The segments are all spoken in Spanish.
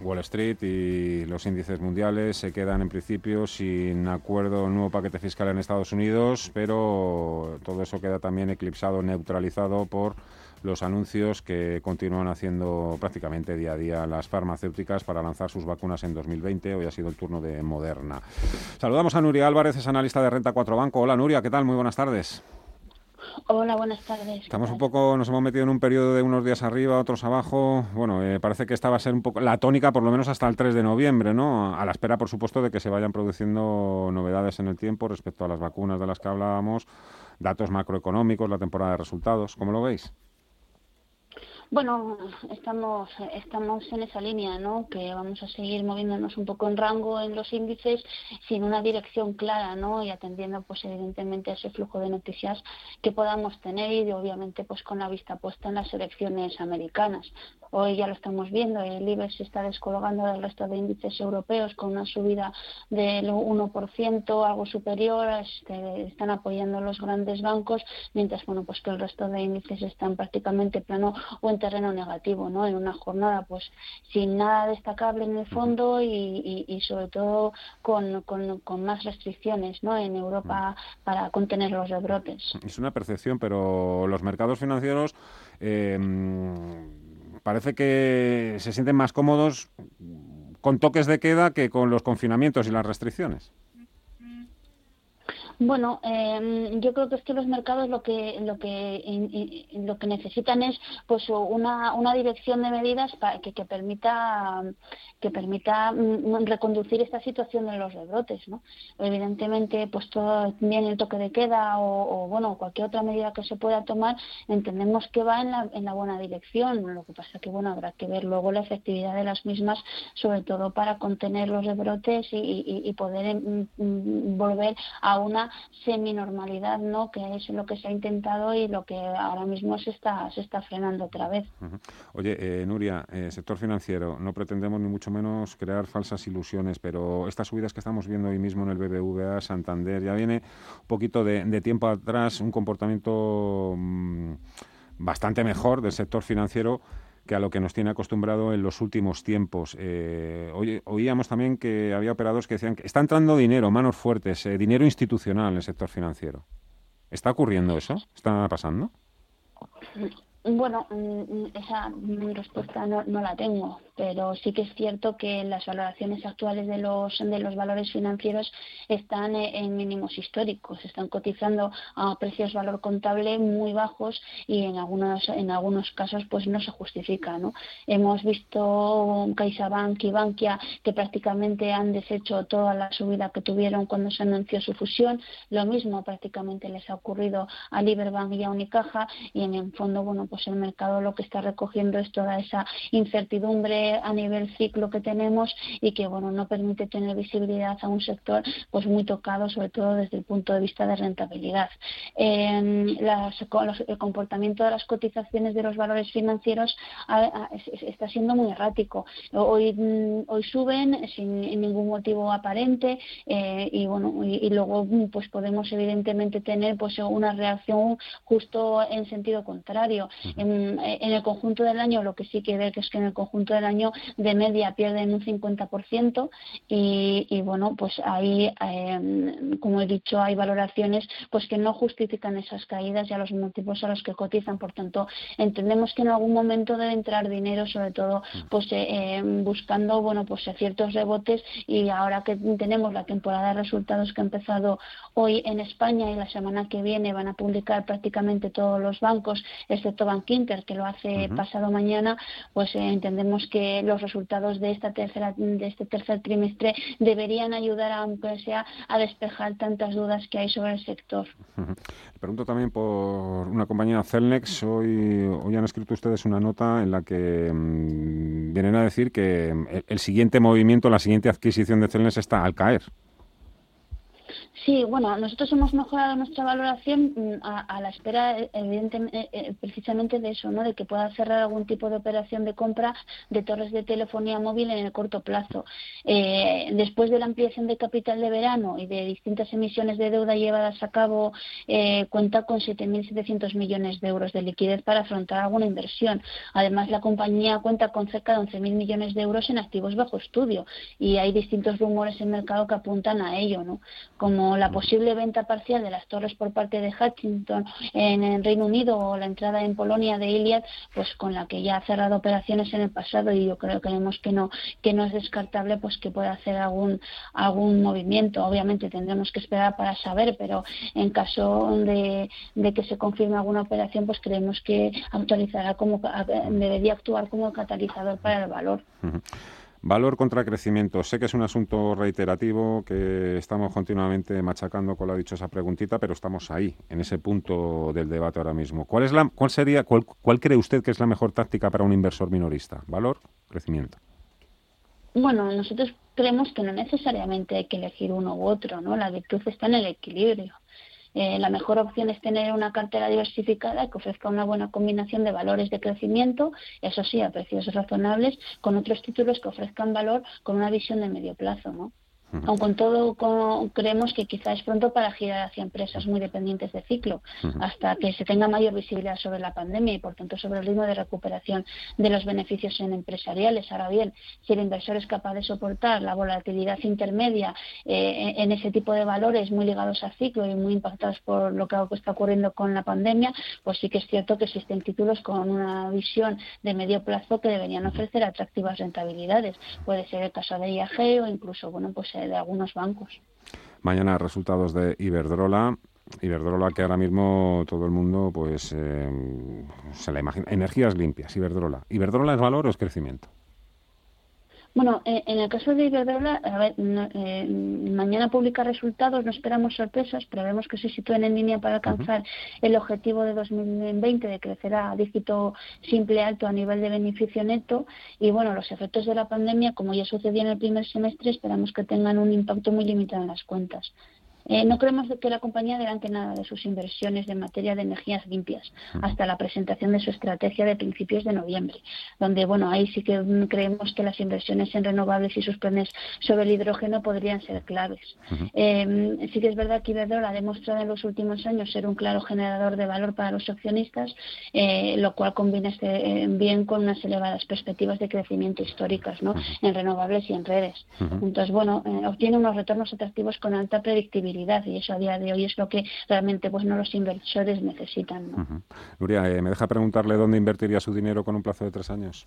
Wall Street y los índices mundiales se quedan en principio sin acuerdo, nuevo paquete fiscal en Estados Unidos, pero todo eso queda también eclipsado, neutralizado por los anuncios que continúan haciendo prácticamente día a día las farmacéuticas para lanzar sus vacunas en 2020. Hoy ha sido el turno de Moderna. Saludamos a Nuria Álvarez, es analista de Renta 4 Banco. Hola Nuria, ¿qué tal? Muy buenas tardes. Hola, buenas tardes. Estamos un poco, nos hemos metido en un periodo de unos días arriba, otros abajo. Bueno, eh, parece que esta va a ser un poco la tónica, por lo menos hasta el 3 de noviembre, ¿no? A la espera, por supuesto, de que se vayan produciendo novedades en el tiempo respecto a las vacunas de las que hablábamos, datos macroeconómicos, la temporada de resultados. ¿Cómo lo veis? Bueno, estamos, estamos en esa línea, ¿no? Que vamos a seguir moviéndonos un poco en rango en los índices sin una dirección clara, ¿no? Y atendiendo, pues evidentemente, ese flujo de noticias que podamos tener y obviamente, pues con la vista puesta en las elecciones americanas. Hoy ya lo estamos viendo, el IBEX se está descolgando del resto de índices europeos con una subida del 1%, algo superior, este, están apoyando los grandes bancos, mientras bueno, pues que el resto de índices están prácticamente plano o en terreno negativo, ¿no? En una jornada pues sin nada destacable en el fondo y, sobre todo con, con, más restricciones, ¿no? En Europa para contener los rebrotes. Es una percepción, pero los mercados financieros eh, parece que se sienten más cómodos con toques de queda que con los confinamientos y las restricciones. Bueno, eh, yo creo que es que los mercados lo que lo que lo que necesitan es pues una, una dirección de medidas para que, que permita que permita mm, reconducir esta situación de los rebrotes, ¿no? Evidentemente, pues todo bien el toque de queda o, bueno cualquier otra medida que se pueda tomar entendemos que va en la, en la buena dirección. Lo que pasa que bueno habrá que ver luego la efectividad de las mismas, sobre todo para contener los rebrotes y, y poder mm, mm, volver a una semi-normalidad, ¿no? Que es lo que se ha intentado y lo que ahora mismo se está, se está frenando otra vez. Oye, eh, Nuria, eh, sector financiero, no pretendemos ni mucho menos crear falsas ilusiones, pero estas subidas que estamos viendo hoy mismo en el BBVA, Santander, ya viene un poquito de, tiempo atrás, un comportamiento mm, bastante mejor del sector financiero que a lo que nos tiene acostumbrado en los últimos tiempos. Eh, oíamos también que había operadores que decían que está entrando dinero, manos fuertes, eh, dinero institucional en el sector financiero. ¿Está ocurriendo eso? ¿Está pasando? Bueno, mm, esa respuesta no, no, la tengo, pero sí que es cierto que las valoraciones actuales de los, de los valores financieros están eh, en mínimos históricos, están cotizando a precios valor contable muy bajos y en algunos, en algunos casos pues no se justifica. ¿no? Hemos visto CaixaBank y Bankia que prácticamente han deshecho toda la subida que tuvieron cuando se anunció su fusión, lo mismo prácticamente les ha ocurrido a Liberbank y a Unicaja y en el fondo, bueno, pues el mercado lo que está recogiendo es toda esa incertidumbre a nivel ciclo que tenemos y que bueno no permite tener visibilidad a un sector pues muy tocado sobre todo desde el punto de vista de rentabilidad. El comportamiento de las cotizaciones de los valores financieros está siendo muy errático. Hoy mm, hoy suben sin ningún motivo aparente eh, y bueno y, luego mm, pues podemos evidentemente tener pues una reacción justo en sentido contrario en, el conjunto del año lo que sí que ver que es que en el conjunto del año de media pierden un 50% y, y bueno, pues ahí, em, como he dicho, hay valoraciones pues que no justifican esas caídas y a los múltiplos a los que cotizan. Por tanto, entendemos que en algún momento debe entrar dinero, sobre todo pues eh, em, buscando bueno pues ciertos rebotes y ahora que tenemos la temporada de resultados que ha empezado hoy en España y la semana que viene van a publicar prácticamente todos los bancos, excepto Bank Inter, que lo hace pasado mañana, pues eh, entendemos que los resultados de esta tercera de este tercer trimestre deberían ayudar aunque sea a despejar tantas dudas que hay sobre el sector. Pregunto también por una compañía Celnex. Hoy hoy han escrito ustedes una nota en la que mm, vienen a decir que el, el siguiente movimiento, la siguiente adquisición de Celnex está al caer. Sí, bueno, nosotros hemos mejorado nuestra valoración mm, a, la espera, evidentemente, eh, eh, precisamente de eso, ¿no? De que pueda cerrar algún tipo de operación de compra de torres de telefonía móvil en el corto plazo. Eh, después de la ampliación de capital de verano y de distintas emisiones de deuda llevadas a cabo, cuenta con 7.700 millones de euros de liquidez para afrontar alguna inversión. Además, la compañía cuenta con cerca de 11.000 millones de euros en activos bajo estudio y hay distintos rumores en el mercado que apuntan a ello, ¿no? Como la posible venta parcial de las torres por parte de Hutchinson en el Reino Unido o la entrada en Polonia de Iliad, pues con la que ya ha cerrado operaciones en el pasado y yo creo que creemos que no que no es descartable pues que pueda hacer algún algún movimiento. Obviamente tendremos que esperar para saber, pero en caso de, que se confirme alguna operación, pues creemos que actualizará como debería actuar como catalizador para el valor. Valor contra crecimiento. Sé que es un asunto reiterativo que estamos continuamente machacando con la dichosa preguntita, pero estamos ahí, en ese punto del debate ahora mismo. ¿Cuál es la, cuál sería, cuál, cuál cree usted que es la mejor táctica para un inversor minorista? Valor, crecimiento. Bueno, nosotros creemos que no necesariamente hay que elegir uno u otro, ¿no? La virtud está en el equilibrio. Eh, la mejor opción es tener una cartera diversificada que ofrezca una buena combinación de valores de crecimiento, eso sí, a precios razonables, con otros títulos que ofrezcan valor con una visión de medio plazo, ¿no? Aun con todo, creemos que quizá es pronto para girar hacia empresas muy dependientes de ciclo, hasta que se tenga mayor visibilidad sobre la pandemia y, por tanto, sobre el ritmo de recuperación de los beneficios en empresariales. Ahora bien, si el inversor es capaz de soportar la volatilidad intermedia eh, en ese tipo de valores muy ligados al ciclo y muy impactados por lo que está ocurriendo con la pandemia, pues sí que es cierto que existen títulos con una visión de medio plazo que deberían ofrecer atractivas rentabilidades. Puede ser el caso de IAG o incluso, bueno, pues de algunos bancos. Mañana resultados de Iberdrola. Iberdrola que ahora mismo todo el mundo pues eh, se la imagina. Energías limpias, Iberdrola. ¿Iberdrola es valor o es crecimiento? Bueno, eh, en el caso de Iberdrola, a ver, eh, mañana publica resultados, no esperamos sorpresas, pero vemos que se sitúen en línea para alcanzar el objetivo de 2020 de crecer a dígito simple alto a nivel de beneficio neto. Y bueno, los efectos de la pandemia, como ya sucedió en el primer semestre, esperamos que tengan un impacto muy limitado en las cuentas. Eh, no creemos que la compañía adelante nada de sus inversiones en materia de energías limpias hasta la presentación de su estrategia de principios de noviembre, donde bueno ahí sí que creemos que las inversiones en renovables y sus planes sobre el hidrógeno podrían ser claves. Em, sí que es verdad que Iberdrola ha demostrado en los últimos años ser un claro generador de valor para los accionistas, eh, lo cual combina este, bien con unas elevadas perspectivas de crecimiento históricas ¿no? en renovables y en redes. Entonces bueno eh, obtiene unos retornos atractivos con alta predictibilidad y eso a día de hoy es lo que realmente pues no los inversores necesitan. Nuria, eh, ¿me deja preguntarle dónde invertiría su dinero con un plazo de tres años?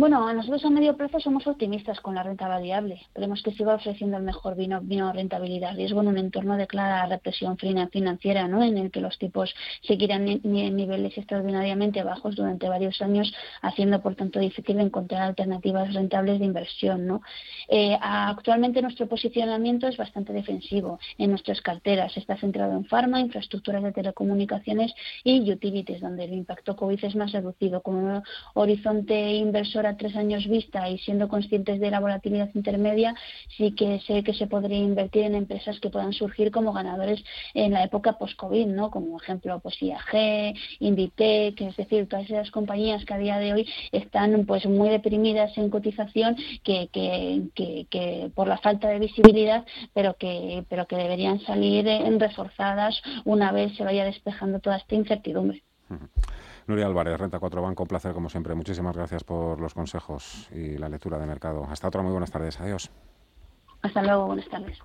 Bueno, nosotros a medio plazo somos optimistas con la renta variable. Creemos que siga ofreciendo el mejor vino, vino rentabilidad riesgo en un entorno de clara represión financiera, ¿no? En el que los tipos seguirán niveles extraordinariamente bajos durante varios años, haciendo por tanto difícil encontrar alternativas rentables de inversión, ¿no? Eh, actualmente nuestro posicionamiento es bastante defensivo en nuestras carteras. Está centrado en farma, infraestructuras de telecomunicaciones y utilities, donde el impacto COVID es más reducido. Como un horizonte inversor tres años vista y siendo conscientes de la volatilidad intermedia, sí que sé que se podría invertir en empresas que puedan surgir como ganadores en la época post-COVID, ¿no? Como ejemplo, pues IAG, Inditec, es decir, todas esas compañías que a día de hoy están pues muy deprimidas en cotización que, que, que, por la falta de visibilidad, pero que, pero que deberían salir reforzadas una vez se vaya despejando toda esta incertidumbre. Nuria Álvarez, Renta 4 Banco, un placer como siempre. Muchísimas gracias por los consejos y la lectura de mercado. Hasta otra, muy buenas tardes. Adiós. Hasta luego, buenas tardes.